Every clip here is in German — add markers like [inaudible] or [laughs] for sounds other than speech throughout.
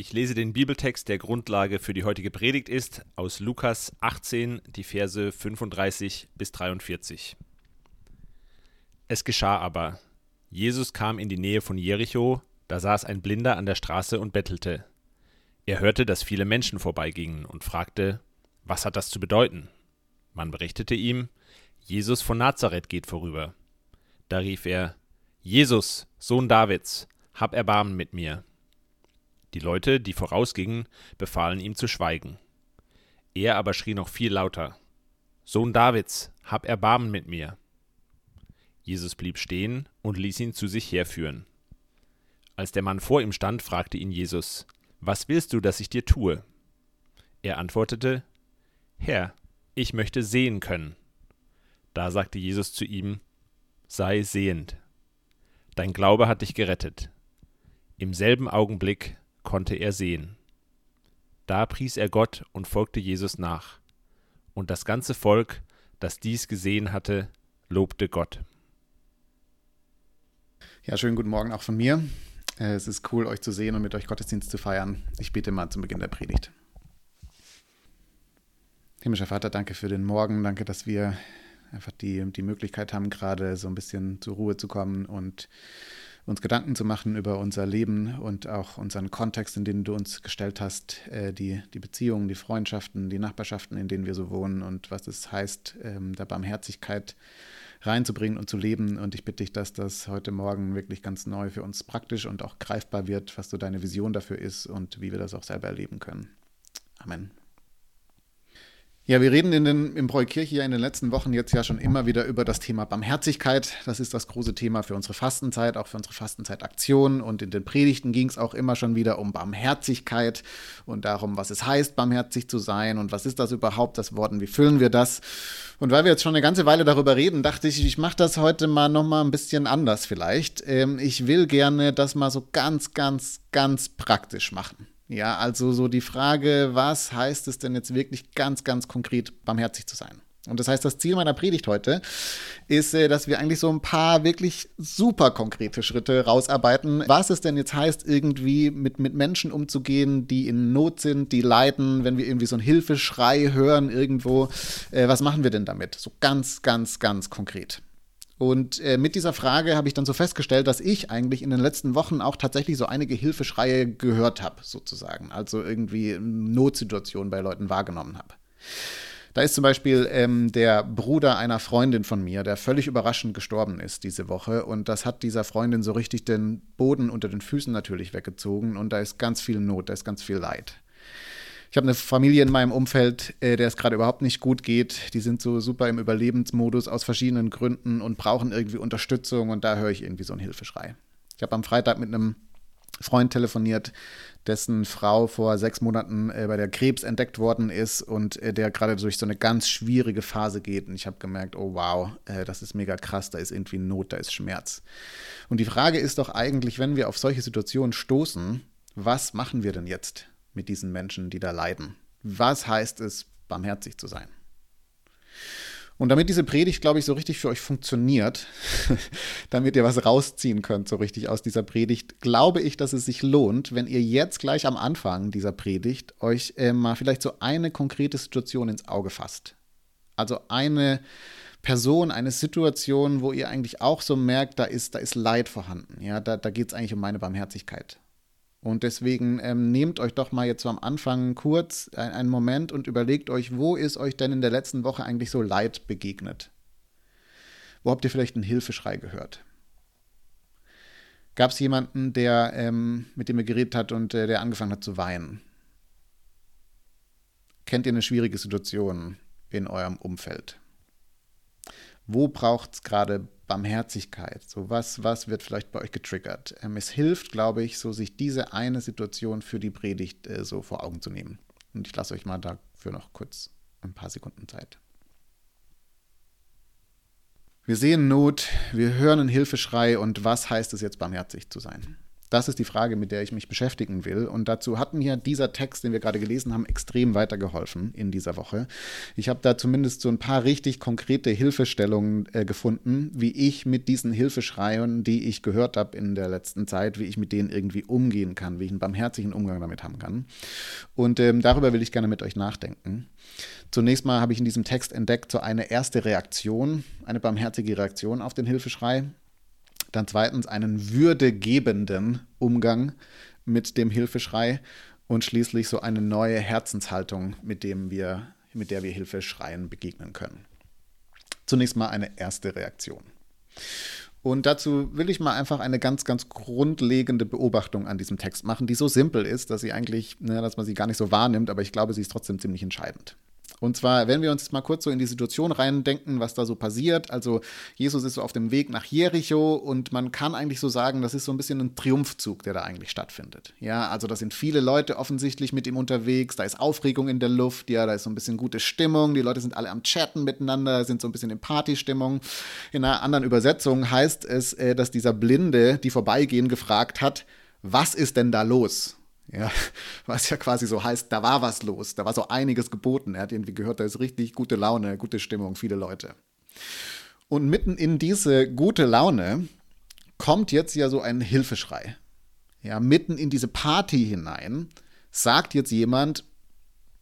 Ich lese den Bibeltext, der Grundlage für die heutige Predigt ist, aus Lukas 18, die Verse 35 bis 43. Es geschah aber, Jesus kam in die Nähe von Jericho, da saß ein Blinder an der Straße und bettelte. Er hörte, dass viele Menschen vorbeigingen und fragte, was hat das zu bedeuten? Man berichtete ihm, Jesus von Nazareth geht vorüber. Da rief er, Jesus, Sohn Davids, hab Erbarmen mit mir. Die Leute, die vorausgingen, befahlen ihm zu schweigen. Er aber schrie noch viel lauter, Sohn Davids, hab Erbarmen mit mir. Jesus blieb stehen und ließ ihn zu sich herführen. Als der Mann vor ihm stand, fragte ihn Jesus, Was willst du, dass ich dir tue? Er antwortete, Herr, ich möchte sehen können. Da sagte Jesus zu ihm, Sei sehend. Dein Glaube hat dich gerettet. Im selben Augenblick konnte er sehen. Da pries er Gott und folgte Jesus nach. Und das ganze Volk, das dies gesehen hatte, lobte Gott. Ja, schönen guten Morgen auch von mir. Es ist cool, euch zu sehen und mit euch Gottesdienst zu feiern. Ich bete mal zum Beginn der Predigt. Himmlischer Vater, danke für den Morgen. Danke, dass wir einfach die, die Möglichkeit haben, gerade so ein bisschen zur Ruhe zu kommen und uns Gedanken zu machen über unser Leben und auch unseren Kontext, in den du uns gestellt hast, äh, die, die Beziehungen, die Freundschaften, die Nachbarschaften, in denen wir so wohnen und was es heißt, ähm, der Barmherzigkeit reinzubringen und zu leben. Und ich bitte dich, dass das heute Morgen wirklich ganz neu für uns praktisch und auch greifbar wird, was so deine Vision dafür ist und wie wir das auch selber erleben können. Amen. Ja, wir reden in den, im Bräukirche ja in den letzten Wochen jetzt ja schon immer wieder über das Thema Barmherzigkeit. Das ist das große Thema für unsere Fastenzeit, auch für unsere Fastenzeitaktion. Und in den Predigten ging es auch immer schon wieder um Barmherzigkeit und darum, was es heißt, barmherzig zu sein und was ist das überhaupt, das Wort und wie füllen wir das. Und weil wir jetzt schon eine ganze Weile darüber reden, dachte ich, ich mache das heute mal nochmal ein bisschen anders vielleicht. Ähm, ich will gerne das mal so ganz, ganz, ganz praktisch machen. Ja, also so die Frage, was heißt es denn jetzt wirklich ganz, ganz konkret barmherzig zu sein? Und das heißt, das Ziel meiner Predigt heute ist, äh, dass wir eigentlich so ein paar wirklich super konkrete Schritte rausarbeiten, was es denn jetzt heißt, irgendwie mit, mit Menschen umzugehen, die in Not sind, die leiden, wenn wir irgendwie so einen Hilfeschrei hören irgendwo. Äh, was machen wir denn damit? So ganz, ganz, ganz konkret. Und äh, mit dieser Frage habe ich dann so festgestellt, dass ich eigentlich in den letzten Wochen auch tatsächlich so einige Hilfeschreie gehört habe, sozusagen. Also irgendwie Notsituationen bei Leuten wahrgenommen habe. Da ist zum Beispiel ähm, der Bruder einer Freundin von mir, der völlig überraschend gestorben ist diese Woche. Und das hat dieser Freundin so richtig den Boden unter den Füßen natürlich weggezogen. Und da ist ganz viel Not, da ist ganz viel Leid. Ich habe eine Familie in meinem Umfeld, äh, der es gerade überhaupt nicht gut geht. Die sind so super im Überlebensmodus aus verschiedenen Gründen und brauchen irgendwie Unterstützung und da höre ich irgendwie so einen Hilfeschrei. Ich habe am Freitag mit einem Freund telefoniert, dessen Frau vor sechs Monaten äh, bei der Krebs entdeckt worden ist und äh, der gerade durch so eine ganz schwierige Phase geht. Und ich habe gemerkt, oh wow, äh, das ist mega krass, da ist irgendwie Not, da ist Schmerz. Und die Frage ist doch eigentlich, wenn wir auf solche Situationen stoßen, was machen wir denn jetzt? Mit diesen Menschen, die da leiden. Was heißt es, barmherzig zu sein? Und damit diese Predigt, glaube ich, so richtig für euch funktioniert, [laughs] damit ihr was rausziehen könnt, so richtig aus dieser Predigt, glaube ich, dass es sich lohnt, wenn ihr jetzt gleich am Anfang dieser Predigt euch äh, mal vielleicht so eine konkrete Situation ins Auge fasst. Also eine Person, eine Situation, wo ihr eigentlich auch so merkt, da ist, da ist Leid vorhanden. Ja, da, da geht es eigentlich um meine Barmherzigkeit. Und deswegen ähm, nehmt euch doch mal jetzt so am Anfang kurz ein, einen Moment und überlegt euch, wo ist euch denn in der letzten Woche eigentlich so Leid begegnet? Wo habt ihr vielleicht einen Hilfeschrei gehört? Gab es jemanden, der, ähm, mit dem ihr geredet hat und äh, der angefangen hat zu weinen? Kennt ihr eine schwierige Situation in eurem Umfeld? Wo braucht es gerade Barmherzigkeit? So was, was wird vielleicht bei euch getriggert? Ähm, es hilft, glaube ich, so sich diese eine Situation für die Predigt äh, so vor Augen zu nehmen. Und ich lasse euch mal dafür noch kurz ein paar Sekunden Zeit. Wir sehen Not, wir hören einen Hilfeschrei und was heißt es jetzt, barmherzig zu sein? Das ist die Frage, mit der ich mich beschäftigen will. Und dazu hat mir dieser Text, den wir gerade gelesen haben, extrem weitergeholfen in dieser Woche. Ich habe da zumindest so ein paar richtig konkrete Hilfestellungen äh, gefunden, wie ich mit diesen Hilfeschreien, die ich gehört habe in der letzten Zeit, wie ich mit denen irgendwie umgehen kann, wie ich einen barmherzigen Umgang damit haben kann. Und ähm, darüber will ich gerne mit euch nachdenken. Zunächst mal habe ich in diesem Text entdeckt so eine erste Reaktion, eine barmherzige Reaktion auf den Hilfeschrei. Dann zweitens einen würdegebenden Umgang mit dem Hilfeschrei und schließlich so eine neue Herzenshaltung, mit, dem wir, mit der wir Hilfeschreien begegnen können. Zunächst mal eine erste Reaktion. Und dazu will ich mal einfach eine ganz, ganz grundlegende Beobachtung an diesem Text machen, die so simpel ist, dass sie eigentlich, ne, dass man sie gar nicht so wahrnimmt, aber ich glaube, sie ist trotzdem ziemlich entscheidend. Und zwar, wenn wir uns mal kurz so in die Situation reindenken, was da so passiert. Also Jesus ist so auf dem Weg nach Jericho und man kann eigentlich so sagen, das ist so ein bisschen ein Triumphzug, der da eigentlich stattfindet. Ja, also da sind viele Leute offensichtlich mit ihm unterwegs, da ist Aufregung in der Luft, ja, da ist so ein bisschen gute Stimmung, die Leute sind alle am Chatten miteinander, sind so ein bisschen in Partystimmung. In einer anderen Übersetzung heißt es, äh, dass dieser Blinde, die vorbeigehen, gefragt hat, was ist denn da los? Ja, [laughs] was ja quasi so heißt, da war was los, da war so einiges geboten. Er hat irgendwie gehört, da ist richtig gute Laune, gute Stimmung, viele Leute. Und mitten in diese gute Laune kommt jetzt ja so ein Hilfeschrei. Ja, mitten in diese Party hinein sagt jetzt jemand,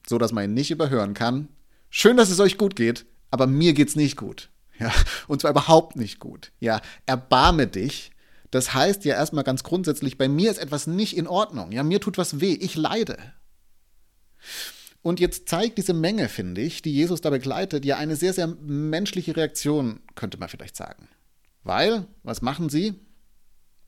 so dass man ihn nicht überhören kann, schön, dass es euch gut geht, aber mir geht's nicht gut. Ja, [laughs] und zwar überhaupt nicht gut. Ja, erbarme dich, das heißt ja erstmal ganz grundsätzlich, bei mir ist etwas nicht in Ordnung. Ja, mir tut was weh, ich leide. Und jetzt zeigt diese Menge, finde ich, die Jesus da begleitet, ja eine sehr, sehr menschliche Reaktion, könnte man vielleicht sagen. Weil, was machen sie?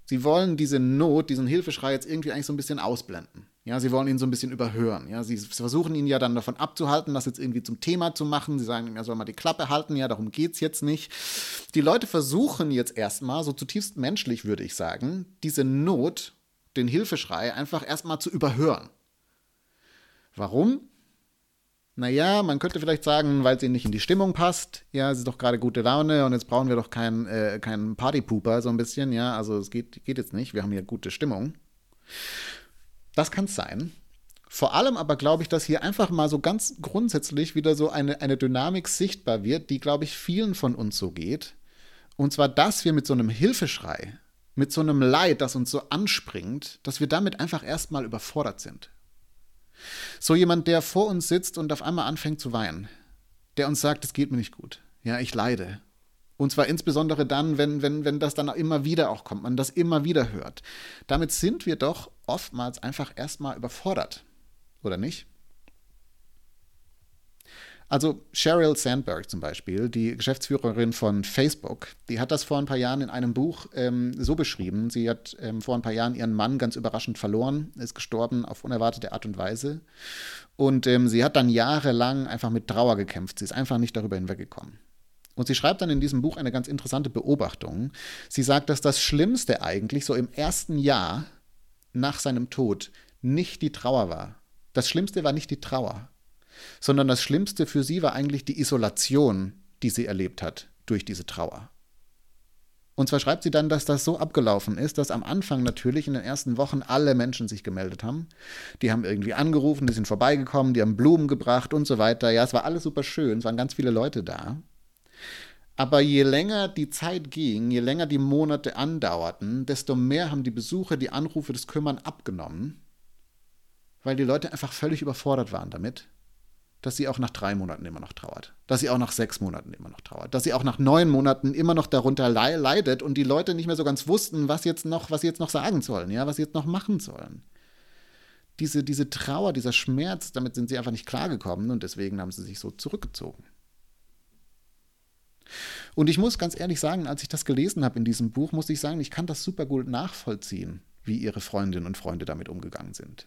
Sie wollen diese Not, diesen Hilfeschrei jetzt irgendwie eigentlich so ein bisschen ausblenden. Ja, sie wollen ihn so ein bisschen überhören. Ja, sie versuchen ihn ja dann davon abzuhalten, das jetzt irgendwie zum Thema zu machen. Sie sagen, er soll mal die Klappe halten. Ja, darum geht es jetzt nicht. Die Leute versuchen jetzt erstmal, so zutiefst menschlich würde ich sagen, diese Not, den Hilfeschrei einfach erstmal zu überhören. Warum? Naja, man könnte vielleicht sagen, weil es ihnen nicht in die Stimmung passt. Ja, es ist doch gerade gute Laune und jetzt brauchen wir doch keinen, äh, keinen Partypooper so ein bisschen. Ja, also es geht, geht jetzt nicht. Wir haben hier gute Stimmung. Das kann es sein. Vor allem aber glaube ich, dass hier einfach mal so ganz grundsätzlich wieder so eine, eine Dynamik sichtbar wird, die, glaube ich, vielen von uns so geht. Und zwar, dass wir mit so einem Hilfeschrei, mit so einem Leid, das uns so anspringt, dass wir damit einfach erstmal überfordert sind. So jemand, der vor uns sitzt und auf einmal anfängt zu weinen, der uns sagt, es geht mir nicht gut. Ja, ich leide. Und zwar insbesondere dann, wenn, wenn, wenn das dann immer wieder auch kommt, man das immer wieder hört. Damit sind wir doch oftmals einfach erstmal überfordert, oder nicht? Also Sheryl Sandberg zum Beispiel, die Geschäftsführerin von Facebook, die hat das vor ein paar Jahren in einem Buch ähm, so beschrieben. Sie hat ähm, vor ein paar Jahren ihren Mann ganz überraschend verloren, ist gestorben auf unerwartete Art und Weise. Und ähm, sie hat dann jahrelang einfach mit Trauer gekämpft. Sie ist einfach nicht darüber hinweggekommen. Und sie schreibt dann in diesem Buch eine ganz interessante Beobachtung. Sie sagt, dass das Schlimmste eigentlich so im ersten Jahr nach seinem Tod nicht die Trauer war. Das Schlimmste war nicht die Trauer, sondern das Schlimmste für sie war eigentlich die Isolation, die sie erlebt hat durch diese Trauer. Und zwar schreibt sie dann, dass das so abgelaufen ist, dass am Anfang natürlich in den ersten Wochen alle Menschen sich gemeldet haben. Die haben irgendwie angerufen, die sind vorbeigekommen, die haben Blumen gebracht und so weiter. Ja, es war alles super schön, es waren ganz viele Leute da. Aber je länger die Zeit ging, je länger die Monate andauerten, desto mehr haben die Besucher die Anrufe des Kümmern abgenommen, weil die Leute einfach völlig überfordert waren damit, dass sie auch nach drei Monaten immer noch trauert, dass sie auch nach sechs Monaten immer noch trauert, dass sie auch nach neun Monaten immer noch darunter leidet und die Leute nicht mehr so ganz wussten, was jetzt noch, was sie jetzt noch sagen sollen, ja, was sie jetzt noch machen sollen. Diese, diese Trauer, dieser Schmerz, damit sind sie einfach nicht klargekommen und deswegen haben sie sich so zurückgezogen. Und ich muss ganz ehrlich sagen, als ich das gelesen habe in diesem Buch, muss ich sagen, ich kann das super gut nachvollziehen, wie ihre Freundinnen und Freunde damit umgegangen sind.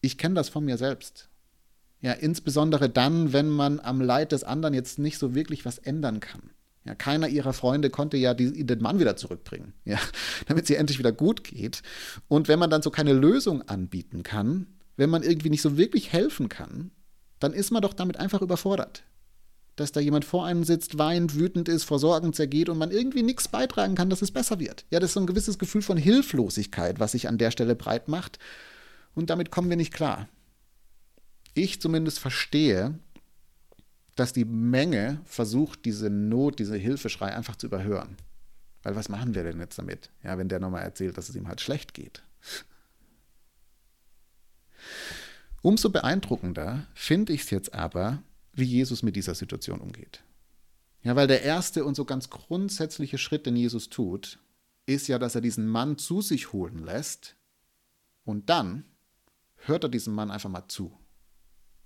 Ich kenne das von mir selbst. Ja, insbesondere dann, wenn man am Leid des anderen jetzt nicht so wirklich was ändern kann. Ja, keiner ihrer Freunde konnte ja die, den Mann wieder zurückbringen, [laughs] ja, damit sie endlich wieder gut geht. Und wenn man dann so keine Lösung anbieten kann, wenn man irgendwie nicht so wirklich helfen kann, dann ist man doch damit einfach überfordert. Dass da jemand vor einem sitzt, weint, wütend ist, vor Sorgen zergeht und man irgendwie nichts beitragen kann, dass es besser wird. Ja, das ist so ein gewisses Gefühl von Hilflosigkeit, was sich an der Stelle breit macht. Und damit kommen wir nicht klar. Ich zumindest verstehe, dass die Menge versucht, diese Not, diese Hilfeschrei einfach zu überhören. Weil was machen wir denn jetzt damit? Ja, wenn der nochmal erzählt, dass es ihm halt schlecht geht. Umso beeindruckender finde ich es jetzt aber, wie Jesus mit dieser Situation umgeht. Ja, weil der erste und so ganz grundsätzliche Schritt, den Jesus tut, ist ja, dass er diesen Mann zu sich holen lässt und dann hört er diesem Mann einfach mal zu.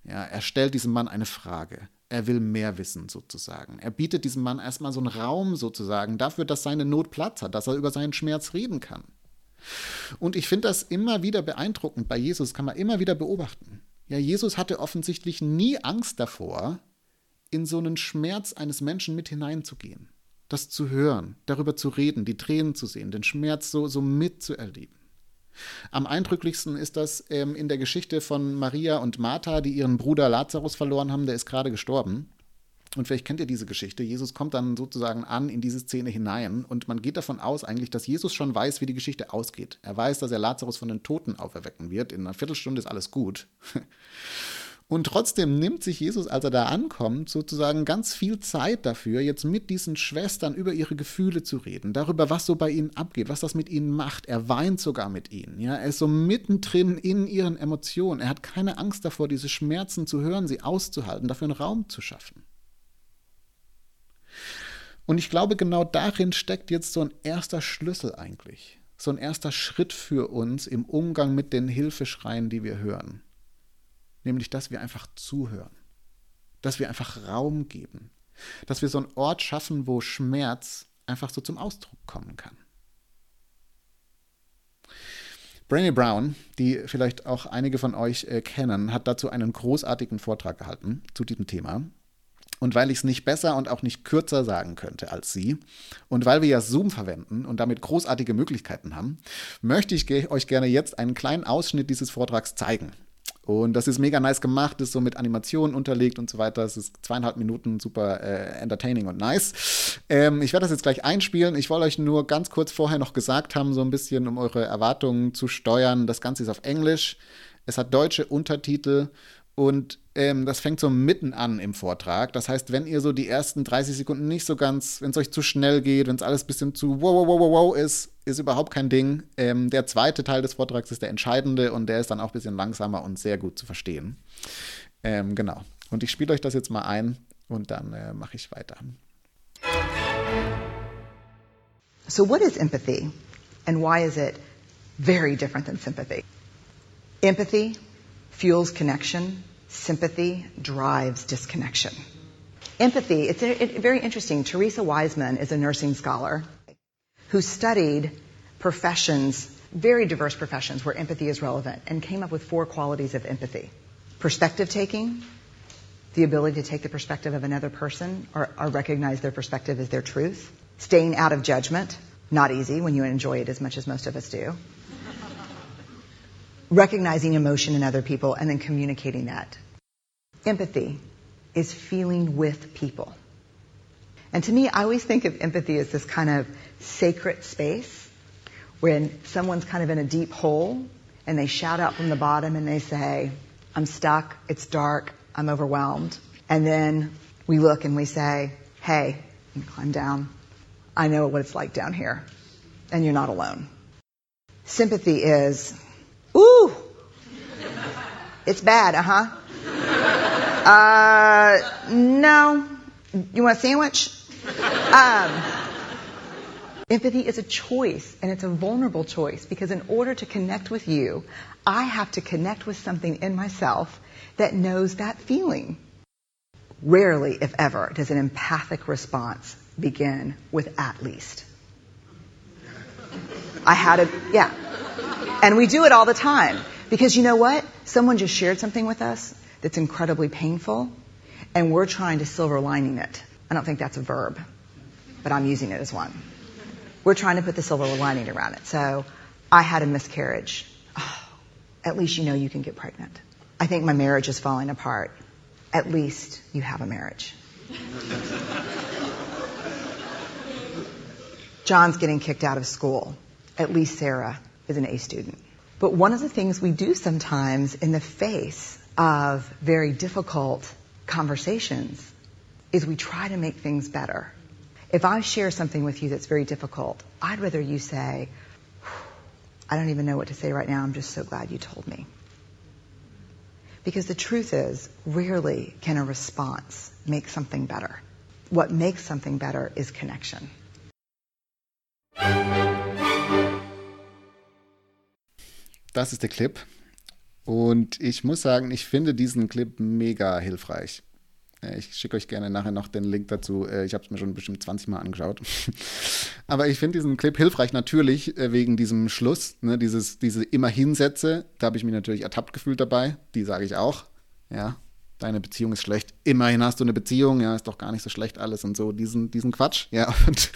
Ja, er stellt diesem Mann eine Frage. Er will mehr wissen, sozusagen. Er bietet diesem Mann erstmal so einen Raum, sozusagen, dafür, dass seine Not Platz hat, dass er über seinen Schmerz reden kann. Und ich finde das immer wieder beeindruckend bei Jesus, kann man immer wieder beobachten. Ja, Jesus hatte offensichtlich nie Angst davor, in so einen Schmerz eines Menschen mit hineinzugehen. Das zu hören, darüber zu reden, die Tränen zu sehen, den Schmerz so, so mitzuerleben. Am eindrücklichsten ist das ähm, in der Geschichte von Maria und Martha, die ihren Bruder Lazarus verloren haben, der ist gerade gestorben. Und vielleicht kennt ihr diese Geschichte. Jesus kommt dann sozusagen an in diese Szene hinein und man geht davon aus eigentlich, dass Jesus schon weiß, wie die Geschichte ausgeht. Er weiß, dass er Lazarus von den Toten auferwecken wird. In einer Viertelstunde ist alles gut. [laughs] Und trotzdem nimmt sich Jesus, als er da ankommt, sozusagen ganz viel Zeit dafür, jetzt mit diesen Schwestern über ihre Gefühle zu reden, darüber, was so bei ihnen abgeht, was das mit ihnen macht. Er weint sogar mit ihnen. Ja? Er ist so mittendrin in ihren Emotionen. Er hat keine Angst davor, diese Schmerzen zu hören, sie auszuhalten, dafür einen Raum zu schaffen. Und ich glaube, genau darin steckt jetzt so ein erster Schlüssel eigentlich. So ein erster Schritt für uns im Umgang mit den Hilfeschreien, die wir hören nämlich dass wir einfach zuhören, dass wir einfach Raum geben, dass wir so einen Ort schaffen, wo Schmerz einfach so zum Ausdruck kommen kann. Brené Brown, die vielleicht auch einige von euch äh, kennen, hat dazu einen großartigen Vortrag gehalten zu diesem Thema. Und weil ich es nicht besser und auch nicht kürzer sagen könnte als sie und weil wir ja Zoom verwenden und damit großartige Möglichkeiten haben, möchte ich euch gerne jetzt einen kleinen Ausschnitt dieses Vortrags zeigen. Und das ist mega nice gemacht, ist so mit Animationen unterlegt und so weiter. Es ist zweieinhalb Minuten super äh, entertaining und nice. Ähm, ich werde das jetzt gleich einspielen. Ich wollte euch nur ganz kurz vorher noch gesagt haben, so ein bisschen, um eure Erwartungen zu steuern. Das Ganze ist auf Englisch. Es hat deutsche Untertitel und ähm, das fängt so mitten an im Vortrag. Das heißt, wenn ihr so die ersten 30 Sekunden nicht so ganz, wenn es euch zu schnell geht, wenn es alles ein bisschen zu wow, wow, wow, wow, wow ist, ist überhaupt kein Ding. Ähm, der zweite Teil des Vortrags ist der entscheidende und der ist dann auch ein bisschen langsamer und sehr gut zu verstehen. Ähm, genau. Und ich spiele euch das jetzt mal ein und dann äh, mache ich weiter. So, what is empathy and why is it very different than sympathy? Empathy fuels connection Sympathy drives disconnection. Empathy, it's very interesting. Teresa Wiseman is a nursing scholar who studied professions, very diverse professions where empathy is relevant, and came up with four qualities of empathy. Perspective taking, the ability to take the perspective of another person or, or recognize their perspective as their truth. Staying out of judgment, not easy when you enjoy it as much as most of us do recognizing emotion in other people and then communicating that. Empathy is feeling with people. And to me, I always think of empathy as this kind of sacred space when someone's kind of in a deep hole and they shout out from the bottom and they say, I'm stuck, it's dark, I'm overwhelmed. And then we look and we say, hey, climb down. I know what it's like down here. And you're not alone. Sympathy is, Ooh, it's bad, uh huh. Uh, no. You want a sandwich? Um, empathy is a choice, and it's a vulnerable choice because in order to connect with you, I have to connect with something in myself that knows that feeling. Rarely, if ever, does an empathic response begin with at least. I had a, yeah. And we do it all the time. Because you know what? Someone just shared something with us that's incredibly painful, and we're trying to silver lining it. I don't think that's a verb, but I'm using it as one. We're trying to put the silver lining around it. So I had a miscarriage. Oh, [sighs] at least you know you can get pregnant. I think my marriage is falling apart. At least you have a marriage. [laughs] John's getting kicked out of school. At least Sarah is an A student. But one of the things we do sometimes in the face of very difficult conversations is we try to make things better. If I share something with you that's very difficult, I'd rather you say, I don't even know what to say right now. I'm just so glad you told me. Because the truth is, rarely can a response make something better. What makes something better is connection. Das ist der Clip. Und ich muss sagen, ich finde diesen Clip mega hilfreich. Ich schicke euch gerne nachher noch den Link dazu. Äh, ich habe es mir schon bestimmt 20 Mal angeschaut. [laughs] Aber ich finde diesen Clip hilfreich natürlich äh, wegen diesem Schluss, ne, dieses, diese immer Hinsätze. Da habe ich mich natürlich ertappt gefühlt dabei. Die sage ich auch. Ja, deine Beziehung ist schlecht. Immerhin hast du eine Beziehung. Ja, ist doch gar nicht so schlecht alles und so. Diesen, diesen Quatsch. Ja, [laughs] und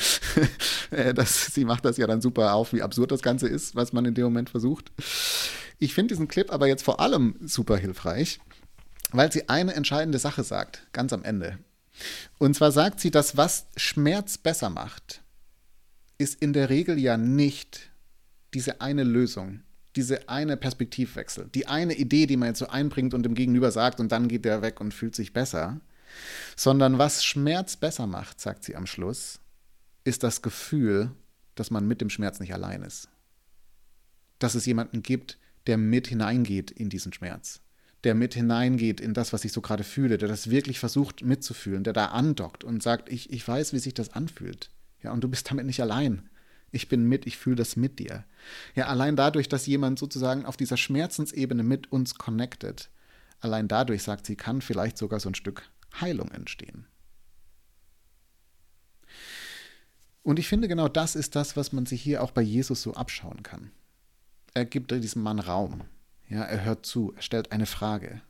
äh, das, sie macht das ja dann super auf, wie absurd das Ganze ist, was man in dem Moment versucht. Ich finde diesen Clip aber jetzt vor allem super hilfreich weil sie eine entscheidende Sache sagt, ganz am Ende. Und zwar sagt sie, dass was Schmerz besser macht, ist in der Regel ja nicht diese eine Lösung, diese eine Perspektivwechsel, die eine Idee, die man jetzt so einbringt und dem Gegenüber sagt und dann geht der weg und fühlt sich besser, sondern was Schmerz besser macht, sagt sie am Schluss, ist das Gefühl, dass man mit dem Schmerz nicht allein ist. Dass es jemanden gibt, der mit hineingeht in diesen Schmerz der mit hineingeht in das, was ich so gerade fühle, der das wirklich versucht mitzufühlen, der da andockt und sagt, ich, ich weiß, wie sich das anfühlt. Ja, und du bist damit nicht allein. Ich bin mit, ich fühle das mit dir. Ja, allein dadurch, dass jemand sozusagen auf dieser Schmerzensebene mit uns connected, allein dadurch, sagt sie, kann vielleicht sogar so ein Stück Heilung entstehen. Und ich finde, genau das ist das, was man sich hier auch bei Jesus so abschauen kann. Er gibt diesem Mann Raum. Ja, er hört zu, er stellt eine Frage.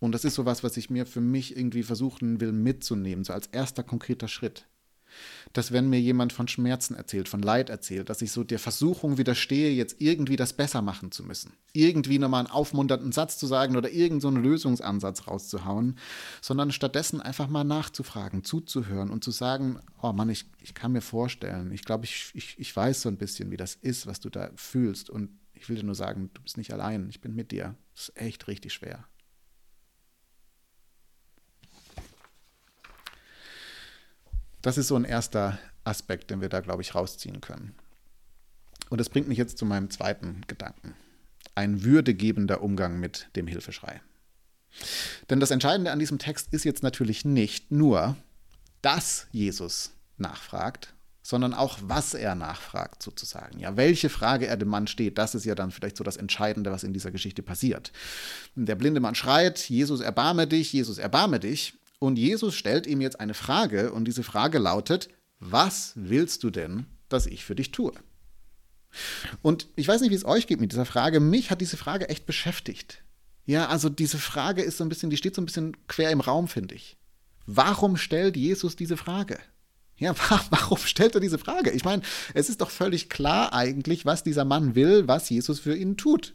Und das ist sowas, was ich mir für mich irgendwie versuchen will mitzunehmen, so als erster konkreter Schritt. Dass wenn mir jemand von Schmerzen erzählt, von Leid erzählt, dass ich so der Versuchung widerstehe, jetzt irgendwie das besser machen zu müssen. Irgendwie nochmal einen aufmunternden Satz zu sagen oder irgendeinen so Lösungsansatz rauszuhauen, sondern stattdessen einfach mal nachzufragen, zuzuhören und zu sagen, oh Mann, ich, ich kann mir vorstellen, ich glaube, ich, ich, ich weiß so ein bisschen, wie das ist, was du da fühlst und ich will dir nur sagen, du bist nicht allein, ich bin mit dir. Das ist echt richtig schwer. Das ist so ein erster Aspekt, den wir da, glaube ich, rausziehen können. Und das bringt mich jetzt zu meinem zweiten Gedanken. Ein würdegebender Umgang mit dem Hilfeschrei. Denn das Entscheidende an diesem Text ist jetzt natürlich nicht nur, dass Jesus nachfragt, sondern auch, was er nachfragt, sozusagen. Ja, welche Frage er dem Mann steht, das ist ja dann vielleicht so das Entscheidende, was in dieser Geschichte passiert. Der blinde Mann schreit, Jesus erbarme dich, Jesus erbarme dich. Und Jesus stellt ihm jetzt eine Frage und diese Frage lautet, was willst du denn, dass ich für dich tue? Und ich weiß nicht, wie es euch geht mit dieser Frage. Mich hat diese Frage echt beschäftigt. Ja, also diese Frage ist so ein bisschen, die steht so ein bisschen quer im Raum, finde ich. Warum stellt Jesus diese Frage? Ja, [laughs] warum stellt er diese Frage? Ich meine, es ist doch völlig klar eigentlich, was dieser Mann will, was Jesus für ihn tut.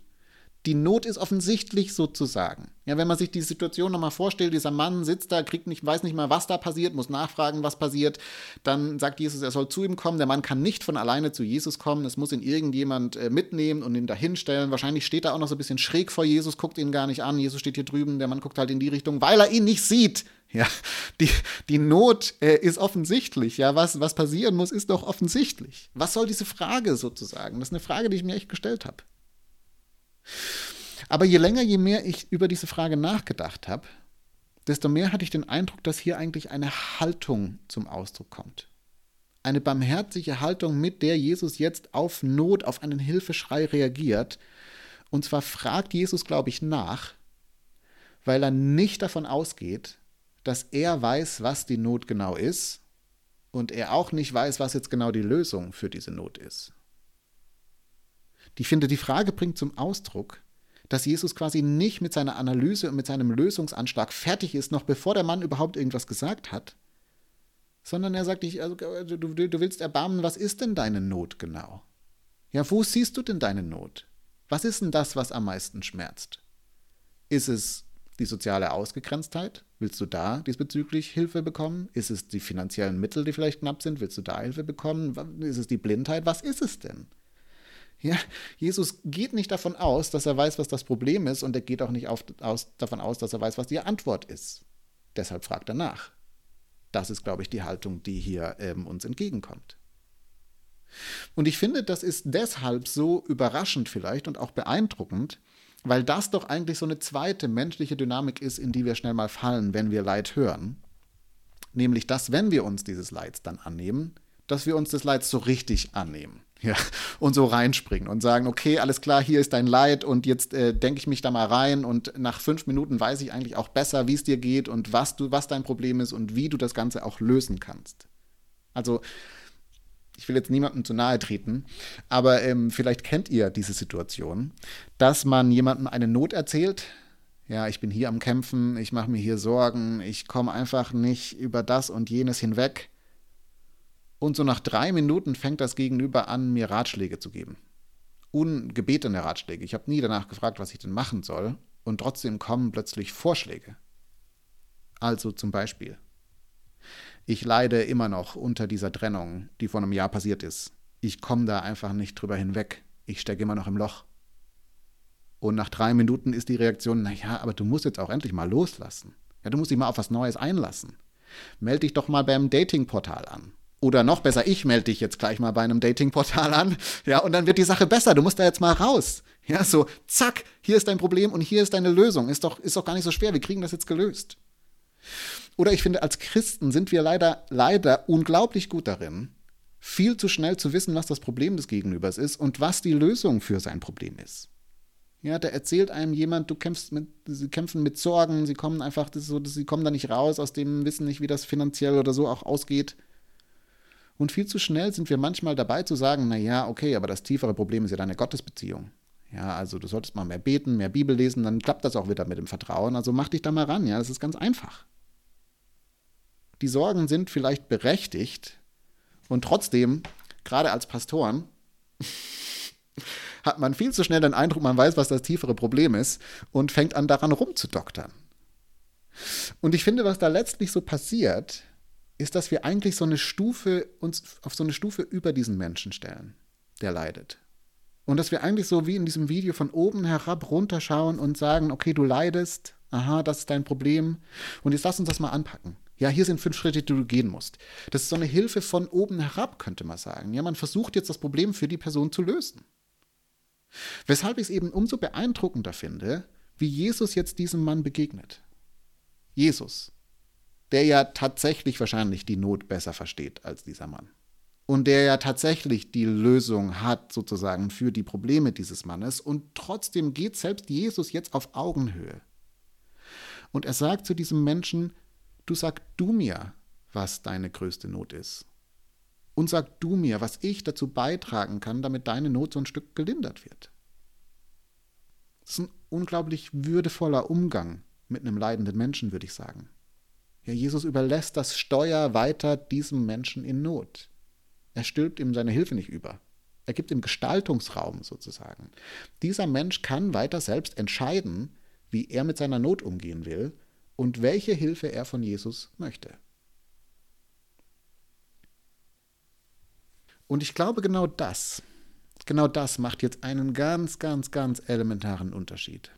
Die Not ist offensichtlich sozusagen. Ja, wenn man sich die Situation nochmal vorstellt, dieser Mann sitzt da, kriegt nicht, weiß nicht mal, was da passiert, muss nachfragen, was passiert. Dann sagt Jesus, er soll zu ihm kommen. Der Mann kann nicht von alleine zu Jesus kommen. Es muss ihn irgendjemand äh, mitnehmen und ihn dahinstellen. Wahrscheinlich steht er auch noch so ein bisschen schräg vor Jesus, guckt ihn gar nicht an. Jesus steht hier drüben, der Mann guckt halt in die Richtung, weil er ihn nicht sieht. Ja, die, die Not äh, ist offensichtlich. Ja, was, was passieren muss, ist doch offensichtlich. Was soll diese Frage sozusagen? Das ist eine Frage, die ich mir echt gestellt habe. Aber je länger, je mehr ich über diese Frage nachgedacht habe, desto mehr hatte ich den Eindruck, dass hier eigentlich eine Haltung zum Ausdruck kommt. Eine barmherzige Haltung, mit der Jesus jetzt auf Not, auf einen Hilfeschrei reagiert. Und zwar fragt Jesus, glaube ich, nach, weil er nicht davon ausgeht, dass er weiß, was die Not genau ist und er auch nicht weiß, was jetzt genau die Lösung für diese Not ist. Ich finde, die Frage bringt zum Ausdruck, dass Jesus quasi nicht mit seiner Analyse und mit seinem Lösungsanschlag fertig ist, noch bevor der Mann überhaupt irgendwas gesagt hat, sondern er sagt nicht, also, du, du willst erbarmen, was ist denn deine Not genau? Ja, wo siehst du denn deine Not? Was ist denn das, was am meisten schmerzt? Ist es die soziale Ausgegrenztheit? Willst du da diesbezüglich Hilfe bekommen? Ist es die finanziellen Mittel, die vielleicht knapp sind? Willst du da Hilfe bekommen? Ist es die Blindheit? Was ist es denn? Ja, Jesus geht nicht davon aus, dass er weiß, was das Problem ist, und er geht auch nicht auf, aus, davon aus, dass er weiß, was die Antwort ist. Deshalb fragt er nach. Das ist, glaube ich, die Haltung, die hier ähm, uns entgegenkommt. Und ich finde, das ist deshalb so überraschend vielleicht und auch beeindruckend, weil das doch eigentlich so eine zweite menschliche Dynamik ist, in die wir schnell mal fallen, wenn wir Leid hören. Nämlich, dass, wenn wir uns dieses Leids dann annehmen, dass wir uns des Leids so richtig annehmen. Ja, [laughs] und so reinspringen und sagen, okay, alles klar, hier ist dein Leid und jetzt äh, denke ich mich da mal rein und nach fünf Minuten weiß ich eigentlich auch besser, wie es dir geht und was du, was dein Problem ist und wie du das Ganze auch lösen kannst. Also ich will jetzt niemandem zu nahe treten, aber ähm, vielleicht kennt ihr diese Situation, dass man jemandem eine Not erzählt. Ja, ich bin hier am Kämpfen, ich mache mir hier Sorgen, ich komme einfach nicht über das und jenes hinweg. Und so nach drei Minuten fängt das Gegenüber an, mir Ratschläge zu geben. Ungebetene Ratschläge. Ich habe nie danach gefragt, was ich denn machen soll. Und trotzdem kommen plötzlich Vorschläge. Also zum Beispiel, ich leide immer noch unter dieser Trennung, die vor einem Jahr passiert ist. Ich komme da einfach nicht drüber hinweg. Ich stecke immer noch im Loch. Und nach drei Minuten ist die Reaktion, naja, aber du musst jetzt auch endlich mal loslassen. Ja, du musst dich mal auf was Neues einlassen. Meld dich doch mal beim Datingportal an. Oder noch besser, ich melde dich jetzt gleich mal bei einem Datingportal an. Ja, und dann wird die Sache besser. Du musst da jetzt mal raus. Ja, so, zack, hier ist dein Problem und hier ist deine Lösung. Ist doch, ist doch gar nicht so schwer. Wir kriegen das jetzt gelöst. Oder ich finde, als Christen sind wir leider, leider unglaublich gut darin, viel zu schnell zu wissen, was das Problem des Gegenübers ist und was die Lösung für sein Problem ist. Ja, da erzählt einem jemand, du kämpfst mit, sie kämpfen mit Sorgen, sie kommen einfach, so, sie kommen da nicht raus, aus dem Wissen nicht, wie das finanziell oder so auch ausgeht. Und viel zu schnell sind wir manchmal dabei zu sagen, naja, okay, aber das tiefere Problem ist ja deine Gottesbeziehung. Ja, also du solltest mal mehr beten, mehr Bibel lesen, dann klappt das auch wieder mit dem Vertrauen. Also mach dich da mal ran, ja, das ist ganz einfach. Die Sorgen sind vielleicht berechtigt und trotzdem, gerade als Pastoren, [laughs] hat man viel zu schnell den Eindruck, man weiß, was das tiefere Problem ist und fängt an, daran rumzudoktern. Und ich finde, was da letztlich so passiert, ist, dass wir eigentlich so eine Stufe, uns auf so eine Stufe über diesen Menschen stellen, der leidet. Und dass wir eigentlich so wie in diesem Video von oben herab runterschauen und sagen, okay, du leidest, aha, das ist dein Problem. Und jetzt lass uns das mal anpacken. Ja, hier sind fünf Schritte, die du gehen musst. Das ist so eine Hilfe von oben herab, könnte man sagen. Ja, man versucht jetzt das Problem für die Person zu lösen. Weshalb ich es eben umso beeindruckender finde, wie Jesus jetzt diesem Mann begegnet. Jesus, der ja tatsächlich wahrscheinlich die Not besser versteht als dieser Mann. Und der ja tatsächlich die Lösung hat, sozusagen, für die Probleme dieses Mannes. Und trotzdem geht selbst Jesus jetzt auf Augenhöhe. Und er sagt zu diesem Menschen, Du sag du mir, was deine größte Not ist. Und sag du mir, was ich dazu beitragen kann, damit deine Not so ein Stück gelindert wird. Das ist ein unglaublich würdevoller Umgang mit einem leidenden Menschen, würde ich sagen. Ja, Jesus überlässt das Steuer weiter diesem Menschen in Not. Er stülpt ihm seine Hilfe nicht über. Er gibt ihm Gestaltungsraum sozusagen. Dieser Mensch kann weiter selbst entscheiden, wie er mit seiner Not umgehen will und welche Hilfe er von Jesus möchte. Und ich glaube, genau das, genau das macht jetzt einen ganz, ganz, ganz elementaren Unterschied.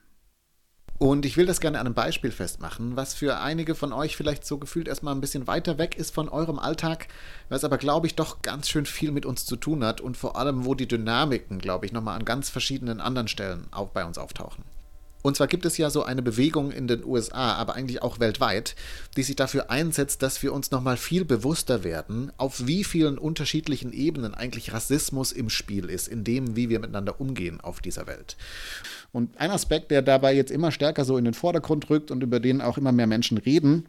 Und ich will das gerne an einem Beispiel festmachen, was für einige von euch vielleicht so gefühlt erstmal ein bisschen weiter weg ist von eurem Alltag, was aber, glaube ich, doch ganz schön viel mit uns zu tun hat und vor allem, wo die Dynamiken, glaube ich, nochmal an ganz verschiedenen anderen Stellen auch bei uns auftauchen. Und zwar gibt es ja so eine Bewegung in den USA, aber eigentlich auch weltweit, die sich dafür einsetzt, dass wir uns nochmal viel bewusster werden, auf wie vielen unterschiedlichen Ebenen eigentlich Rassismus im Spiel ist, in dem, wie wir miteinander umgehen auf dieser Welt. Und ein Aspekt, der dabei jetzt immer stärker so in den Vordergrund rückt und über den auch immer mehr Menschen reden,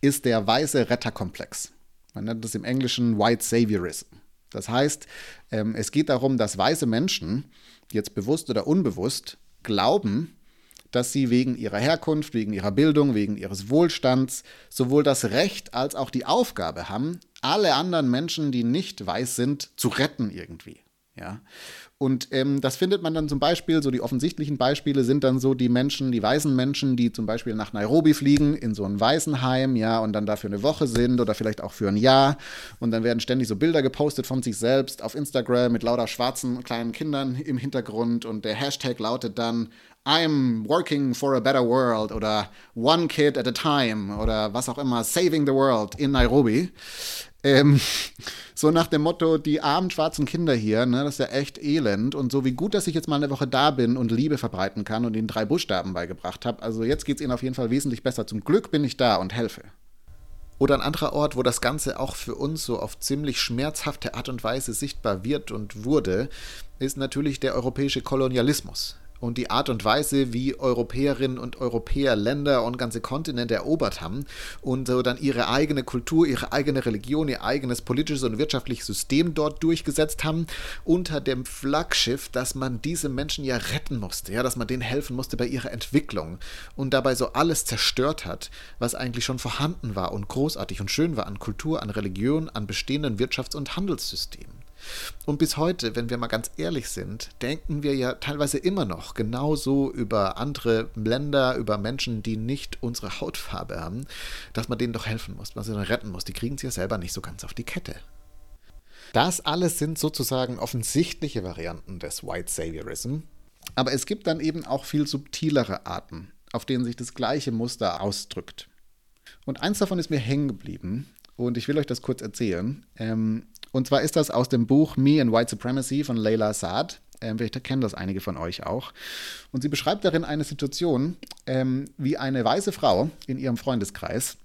ist der weiße Retterkomplex. Man nennt das im Englischen White Saviorism. Das heißt, ähm, es geht darum, dass weiße Menschen, jetzt bewusst oder unbewusst, glauben, dass sie wegen ihrer Herkunft, wegen ihrer Bildung, wegen ihres Wohlstands sowohl das Recht als auch die Aufgabe haben, alle anderen Menschen, die nicht weiß sind, zu retten irgendwie. Ja. Und ähm, das findet man dann zum Beispiel, so die offensichtlichen Beispiele sind dann so die Menschen, die weißen Menschen, die zum Beispiel nach Nairobi fliegen, in so ein Waisenheim, ja, und dann da für eine Woche sind oder vielleicht auch für ein Jahr. Und dann werden ständig so Bilder gepostet von sich selbst auf Instagram mit lauter schwarzen kleinen Kindern im Hintergrund und der Hashtag lautet dann I'm working for a better world oder One Kid at a Time oder was auch immer, Saving the World in Nairobi. Ähm, [laughs] so nach dem Motto, die armen schwarzen Kinder hier, ne, das ist ja echt elend. Und so wie gut, dass ich jetzt mal eine Woche da bin und Liebe verbreiten kann und ihnen drei Buchstaben beigebracht habe. Also jetzt geht es ihnen auf jeden Fall wesentlich besser. Zum Glück bin ich da und helfe. Oder ein anderer Ort, wo das Ganze auch für uns so auf ziemlich schmerzhafte Art und Weise sichtbar wird und wurde, ist natürlich der europäische Kolonialismus und die Art und Weise, wie Europäerinnen und Europäer Länder und ganze Kontinente erobert haben und so dann ihre eigene Kultur, ihre eigene Religion, ihr eigenes politisches und wirtschaftliches System dort durchgesetzt haben, unter dem Flaggschiff, dass man diese Menschen ja retten musste, ja, dass man denen helfen musste bei ihrer Entwicklung und dabei so alles zerstört hat, was eigentlich schon vorhanden war und großartig und schön war an Kultur, an Religion, an bestehenden Wirtschafts- und Handelssystemen. Und bis heute, wenn wir mal ganz ehrlich sind, denken wir ja teilweise immer noch genauso über andere Länder, über Menschen, die nicht unsere Hautfarbe haben, dass man denen doch helfen muss, man sie dann retten muss. Die kriegen es ja selber nicht so ganz auf die Kette. Das alles sind sozusagen offensichtliche Varianten des White Saviorism. Aber es gibt dann eben auch viel subtilere Arten, auf denen sich das gleiche Muster ausdrückt. Und eins davon ist mir hängen geblieben und ich will euch das kurz erzählen. Ähm, und zwar ist das aus dem Buch Me and White Supremacy von Leila Saad. Ähm, vielleicht kennen das einige von euch auch. Und sie beschreibt darin eine Situation, ähm, wie eine weiße Frau in ihrem Freundeskreis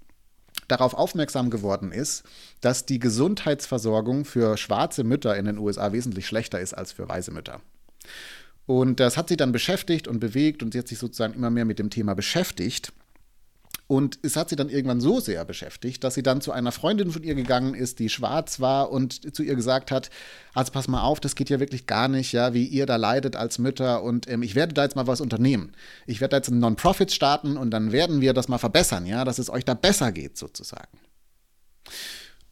darauf aufmerksam geworden ist, dass die Gesundheitsversorgung für schwarze Mütter in den USA wesentlich schlechter ist als für weiße Mütter. Und das hat sie dann beschäftigt und bewegt und sie hat sich sozusagen immer mehr mit dem Thema beschäftigt. Und es hat sie dann irgendwann so sehr beschäftigt, dass sie dann zu einer Freundin von ihr gegangen ist, die schwarz war und zu ihr gesagt hat, also pass mal auf, das geht ja wirklich gar nicht, ja, wie ihr da leidet als Mütter und ähm, ich werde da jetzt mal was unternehmen. Ich werde da jetzt einen Non-Profit starten und dann werden wir das mal verbessern, ja, dass es euch da besser geht sozusagen.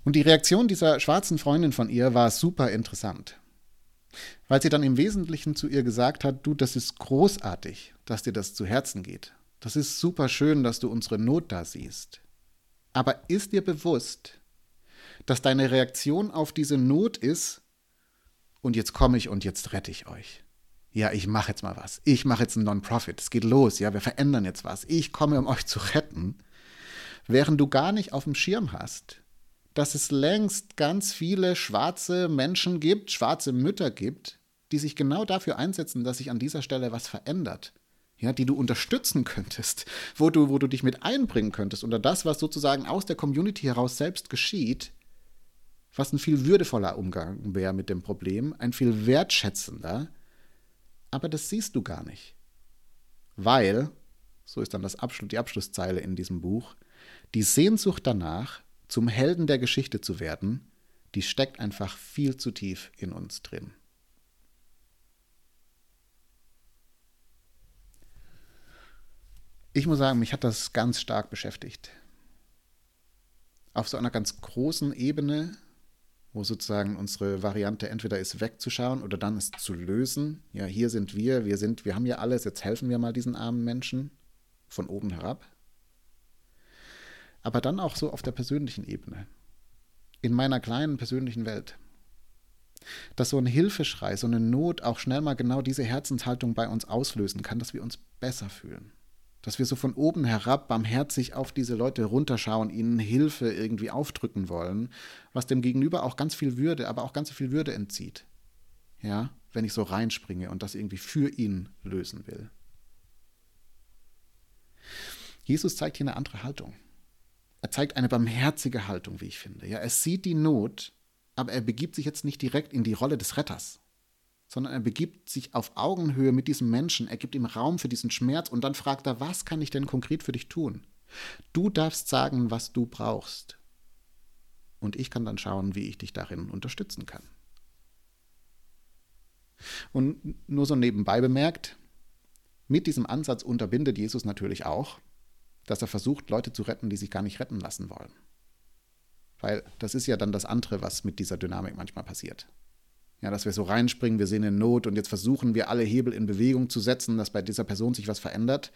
Und die Reaktion dieser schwarzen Freundin von ihr war super interessant. Weil sie dann im Wesentlichen zu ihr gesagt hat, du, das ist großartig, dass dir das zu Herzen geht. Das ist super schön, dass du unsere Not da siehst. Aber ist dir bewusst, dass deine Reaktion auf diese Not ist, und jetzt komme ich und jetzt rette ich euch. Ja, ich mache jetzt mal was. Ich mache jetzt ein Non-Profit. Es geht los. Ja, wir verändern jetzt was. Ich komme, um euch zu retten. Während du gar nicht auf dem Schirm hast, dass es längst ganz viele schwarze Menschen gibt, schwarze Mütter gibt, die sich genau dafür einsetzen, dass sich an dieser Stelle was verändert ja, die du unterstützen könntest, wo du, wo du dich mit einbringen könntest unter das, was sozusagen aus der Community heraus selbst geschieht, was ein viel würdevoller Umgang wäre mit dem Problem, ein viel wertschätzender, aber das siehst du gar nicht. Weil, so ist dann das Abschluss, die Abschlusszeile in diesem Buch, die Sehnsucht danach, zum Helden der Geschichte zu werden, die steckt einfach viel zu tief in uns drin. Ich muss sagen, mich hat das ganz stark beschäftigt. Auf so einer ganz großen Ebene, wo sozusagen unsere Variante entweder ist wegzuschauen oder dann ist zu lösen. Ja, hier sind wir, wir sind, wir haben ja alles, jetzt helfen wir mal diesen armen Menschen von oben herab. Aber dann auch so auf der persönlichen Ebene. In meiner kleinen persönlichen Welt. Dass so ein Hilfeschrei, so eine Not auch schnell mal genau diese Herzenshaltung bei uns auslösen kann, dass wir uns besser fühlen dass wir so von oben herab barmherzig auf diese Leute runterschauen, ihnen Hilfe irgendwie aufdrücken wollen, was dem Gegenüber auch ganz viel Würde, aber auch ganz viel Würde entzieht. Ja, wenn ich so reinspringe und das irgendwie für ihn lösen will. Jesus zeigt hier eine andere Haltung. Er zeigt eine barmherzige Haltung, wie ich finde. Ja, er sieht die Not, aber er begibt sich jetzt nicht direkt in die Rolle des Retters sondern er begibt sich auf Augenhöhe mit diesem Menschen, er gibt ihm Raum für diesen Schmerz und dann fragt er, was kann ich denn konkret für dich tun? Du darfst sagen, was du brauchst. Und ich kann dann schauen, wie ich dich darin unterstützen kann. Und nur so nebenbei bemerkt, mit diesem Ansatz unterbindet Jesus natürlich auch, dass er versucht, Leute zu retten, die sich gar nicht retten lassen wollen. Weil das ist ja dann das andere, was mit dieser Dynamik manchmal passiert. Ja, dass wir so reinspringen, wir sehen eine Not und jetzt versuchen wir alle Hebel in Bewegung zu setzen, dass bei dieser Person sich was verändert.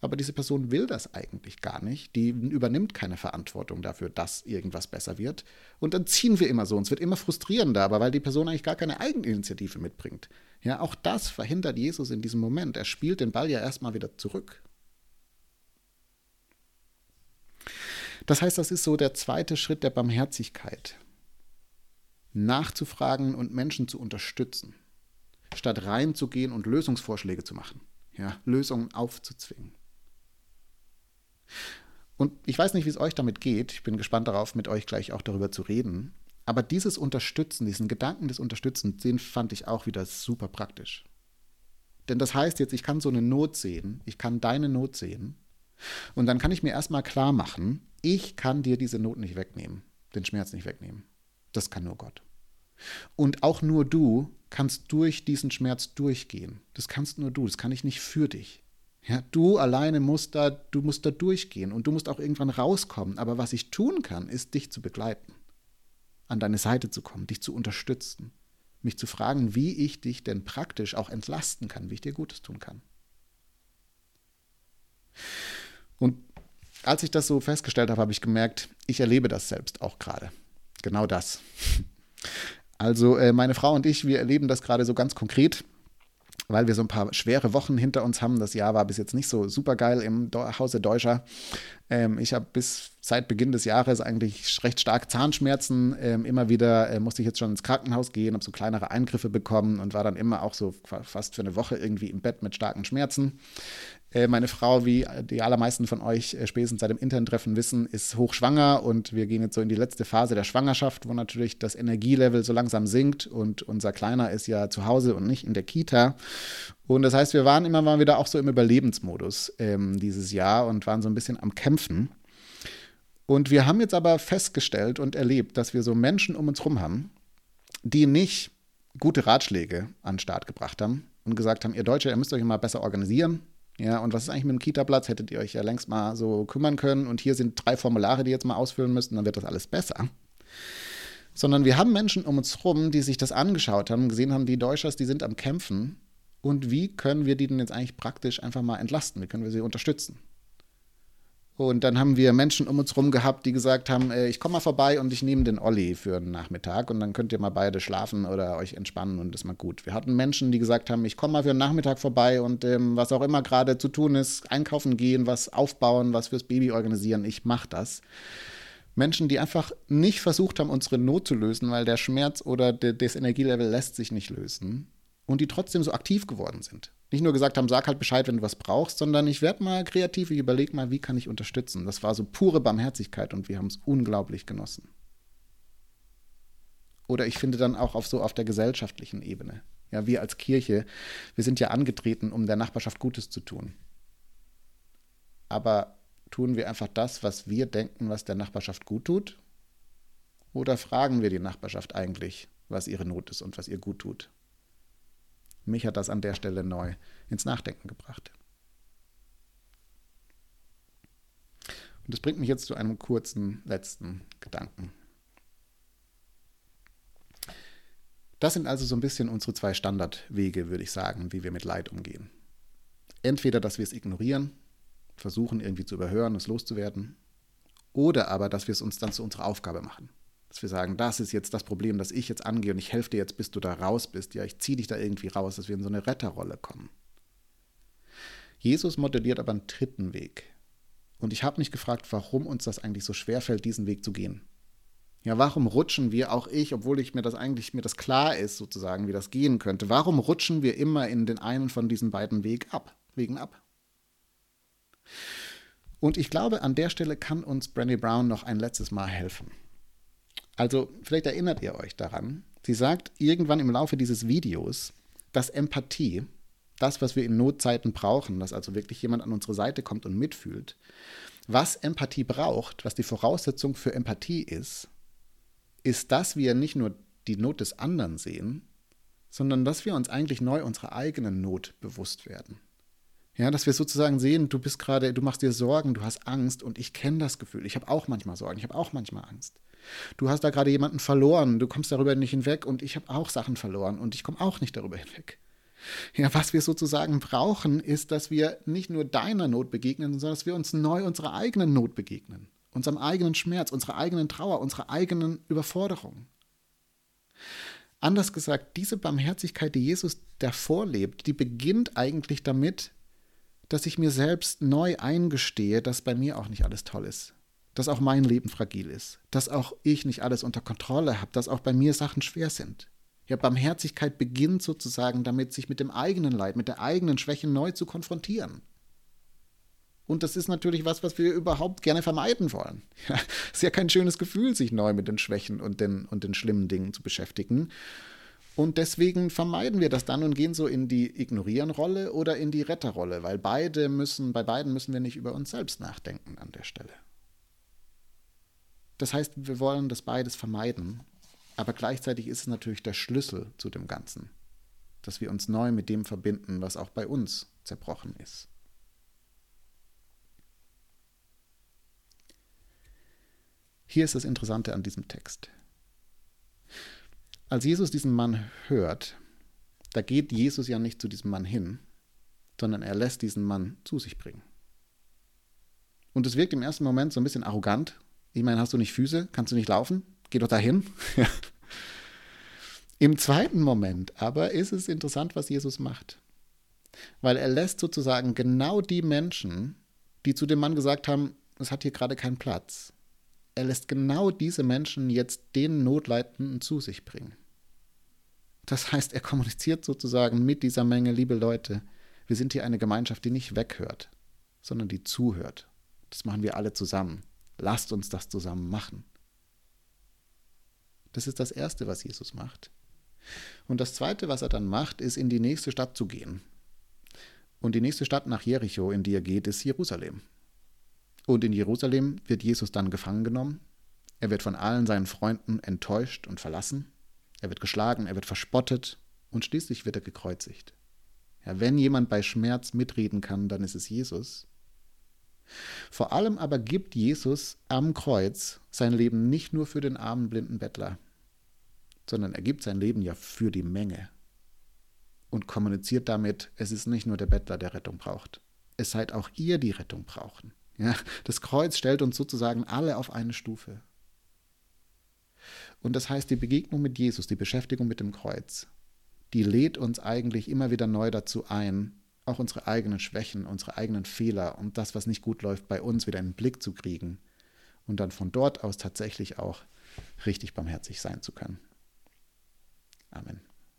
Aber diese Person will das eigentlich gar nicht. Die übernimmt keine Verantwortung dafür, dass irgendwas besser wird. Und dann ziehen wir immer so. Und es wird immer frustrierender, aber weil die Person eigentlich gar keine Eigeninitiative mitbringt. Ja, auch das verhindert Jesus in diesem Moment. Er spielt den Ball ja erstmal wieder zurück. Das heißt, das ist so der zweite Schritt der Barmherzigkeit nachzufragen und Menschen zu unterstützen, statt reinzugehen und Lösungsvorschläge zu machen, ja, Lösungen aufzuzwingen. Und ich weiß nicht, wie es euch damit geht. Ich bin gespannt darauf, mit euch gleich auch darüber zu reden. Aber dieses Unterstützen, diesen Gedanken des Unterstützens, den fand ich auch wieder super praktisch. Denn das heißt jetzt, ich kann so eine Not sehen, ich kann deine Not sehen. Und dann kann ich mir erstmal klar machen, ich kann dir diese Not nicht wegnehmen, den Schmerz nicht wegnehmen. Das kann nur Gott. Und auch nur du kannst durch diesen Schmerz durchgehen. Das kannst nur du, das kann ich nicht für dich. Ja, du alleine musst da, du musst da durchgehen und du musst auch irgendwann rauskommen. Aber was ich tun kann, ist dich zu begleiten, an deine Seite zu kommen, dich zu unterstützen, mich zu fragen, wie ich dich denn praktisch auch entlasten kann, wie ich dir Gutes tun kann. Und als ich das so festgestellt habe, habe ich gemerkt, ich erlebe das selbst auch gerade. Genau das. Also äh, meine Frau und ich, wir erleben das gerade so ganz konkret, weil wir so ein paar schwere Wochen hinter uns haben. Das Jahr war bis jetzt nicht so super geil im Hause Deutscher. Ähm, ich habe bis seit Beginn des Jahres eigentlich recht stark Zahnschmerzen. Ähm, immer wieder äh, musste ich jetzt schon ins Krankenhaus gehen, habe so kleinere Eingriffe bekommen und war dann immer auch so fast für eine Woche irgendwie im Bett mit starken Schmerzen. Äh, meine Frau, wie die allermeisten von euch äh, spätestens seit dem Interntreffen wissen, ist hochschwanger und wir gehen jetzt so in die letzte Phase der Schwangerschaft, wo natürlich das Energielevel so langsam sinkt und unser Kleiner ist ja zu Hause und nicht in der Kita. Und das heißt, wir waren immer mal wieder auch so im Überlebensmodus ähm, dieses Jahr und waren so ein bisschen am Kämpfen. Und wir haben jetzt aber festgestellt und erlebt, dass wir so Menschen um uns herum haben, die nicht gute Ratschläge an den Start gebracht haben und gesagt haben, ihr Deutsche, ihr müsst euch mal besser organisieren, ja, und was ist eigentlich mit dem Kita-Platz? Hättet ihr euch ja längst mal so kümmern können. Und hier sind drei Formulare, die ihr jetzt mal ausfüllen müsst, dann wird das alles besser. Sondern wir haben Menschen um uns herum, die sich das angeschaut haben, gesehen haben, die Deutschers, die sind am Kämpfen. Und wie können wir die denn jetzt eigentlich praktisch einfach mal entlasten? Wie können wir sie unterstützen? Und dann haben wir Menschen um uns herum gehabt, die gesagt haben, äh, ich komme mal vorbei und ich nehme den Olli für einen Nachmittag und dann könnt ihr mal beide schlafen oder euch entspannen und ist mal gut. Wir hatten Menschen, die gesagt haben, ich komme mal für einen Nachmittag vorbei und ähm, was auch immer gerade zu tun ist, einkaufen gehen, was aufbauen, was fürs Baby organisieren, ich mache das. Menschen, die einfach nicht versucht haben, unsere Not zu lösen, weil der Schmerz oder das Energielevel lässt sich nicht lösen und die trotzdem so aktiv geworden sind nicht nur gesagt haben, sag halt Bescheid, wenn du was brauchst, sondern ich werde mal kreativ, ich überlege mal, wie kann ich unterstützen. Das war so pure Barmherzigkeit und wir haben es unglaublich genossen. Oder ich finde dann auch auf so auf der gesellschaftlichen Ebene. Ja, wir als Kirche, wir sind ja angetreten, um der Nachbarschaft Gutes zu tun. Aber tun wir einfach das, was wir denken, was der Nachbarschaft gut tut? Oder fragen wir die Nachbarschaft eigentlich, was ihre Not ist und was ihr gut tut? Mich hat das an der Stelle neu ins Nachdenken gebracht. Und das bringt mich jetzt zu einem kurzen letzten Gedanken. Das sind also so ein bisschen unsere zwei Standardwege, würde ich sagen, wie wir mit Leid umgehen. Entweder, dass wir es ignorieren, versuchen irgendwie zu überhören, es loszuwerden, oder aber, dass wir es uns dann zu unserer Aufgabe machen. Dass wir sagen, das ist jetzt das Problem, das ich jetzt angehe und ich helfe dir jetzt, bis du da raus bist. Ja, ich ziehe dich da irgendwie raus, dass wir in so eine Retterrolle kommen. Jesus modelliert aber einen dritten Weg. Und ich habe mich gefragt, warum uns das eigentlich so schwer fällt, diesen Weg zu gehen. Ja, warum rutschen wir, auch ich, obwohl ich mir das eigentlich mir das klar ist, sozusagen, wie das gehen könnte, warum rutschen wir immer in den einen von diesen beiden Weg ab, Wegen ab? Und ich glaube, an der Stelle kann uns Brandy Brown noch ein letztes Mal helfen. Also vielleicht erinnert ihr euch daran. Sie sagt irgendwann im Laufe dieses Videos, dass Empathie, das, was wir in Notzeiten brauchen, dass also wirklich jemand an unsere Seite kommt und mitfühlt, was Empathie braucht, was die Voraussetzung für Empathie ist, ist, dass wir nicht nur die Not des anderen sehen, sondern dass wir uns eigentlich neu unserer eigenen Not bewusst werden. Ja, dass wir sozusagen sehen, du bist gerade, du machst dir Sorgen, du hast Angst und ich kenne das Gefühl. Ich habe auch manchmal Sorgen, ich habe auch manchmal Angst. Du hast da gerade jemanden verloren, du kommst darüber nicht hinweg. Und ich habe auch Sachen verloren. Und ich komme auch nicht darüber hinweg. Ja, was wir sozusagen brauchen, ist, dass wir nicht nur deiner Not begegnen, sondern dass wir uns neu unserer eigenen Not begegnen, unserem eigenen Schmerz, unserer eigenen Trauer, unserer eigenen Überforderung. Anders gesagt, diese Barmherzigkeit, die Jesus davor lebt, die beginnt eigentlich damit, dass ich mir selbst neu eingestehe, dass bei mir auch nicht alles toll ist, dass auch mein Leben fragil ist, dass auch ich nicht alles unter Kontrolle habe, dass auch bei mir Sachen schwer sind. Ja, Barmherzigkeit beginnt sozusagen damit, sich mit dem eigenen Leid, mit der eigenen Schwäche neu zu konfrontieren. Und das ist natürlich was, was wir überhaupt gerne vermeiden wollen. [laughs] Ja, ist ja kein schönes Gefühl, sich neu mit den Schwächen und den, und den schlimmen Dingen zu beschäftigen. Und deswegen vermeiden wir das dann und gehen so in die Ignorieren-Rolle oder in die Retterrolle, weil beide müssen, bei beiden müssen wir nicht über uns selbst nachdenken an der Stelle. Das heißt, wir wollen das beides vermeiden, aber gleichzeitig ist es natürlich der Schlüssel zu dem Ganzen, dass wir uns neu mit dem verbinden, was auch bei uns zerbrochen ist. Hier ist das Interessante an diesem Text. Als Jesus diesen Mann hört, da geht Jesus ja nicht zu diesem Mann hin, sondern er lässt diesen Mann zu sich bringen. Und es wirkt im ersten Moment so ein bisschen arrogant. Ich meine, hast du nicht Füße? Kannst du nicht laufen? Geh doch dahin. [laughs] Im zweiten Moment aber ist es interessant, was Jesus macht. Weil er lässt sozusagen genau die Menschen, die zu dem Mann gesagt haben, es hat hier gerade keinen Platz, er lässt genau diese Menschen jetzt den Notleidenden zu sich bringen. Das heißt, er kommuniziert sozusagen mit dieser Menge, liebe Leute, wir sind hier eine Gemeinschaft, die nicht weghört, sondern die zuhört. Das machen wir alle zusammen. Lasst uns das zusammen machen. Das ist das Erste, was Jesus macht. Und das Zweite, was er dann macht, ist, in die nächste Stadt zu gehen. Und die nächste Stadt nach Jericho, in die er geht, ist Jerusalem. Und in Jerusalem wird Jesus dann gefangen genommen. Er wird von allen seinen Freunden enttäuscht und verlassen. Er wird geschlagen, er wird verspottet und schließlich wird er gekreuzigt. Ja, wenn jemand bei Schmerz mitreden kann, dann ist es Jesus. Vor allem aber gibt Jesus am Kreuz sein Leben nicht nur für den armen blinden Bettler, sondern er gibt sein Leben ja für die Menge und kommuniziert damit, es ist nicht nur der Bettler, der Rettung braucht. Es seid auch ihr, die Rettung brauchen. Ja, das Kreuz stellt uns sozusagen alle auf eine Stufe. Und das heißt, die Begegnung mit Jesus, die Beschäftigung mit dem Kreuz, die lädt uns eigentlich immer wieder neu dazu ein, auch unsere eigenen Schwächen, unsere eigenen Fehler und das, was nicht gut läuft, bei uns wieder in den Blick zu kriegen und dann von dort aus tatsächlich auch richtig barmherzig sein zu können. Amen.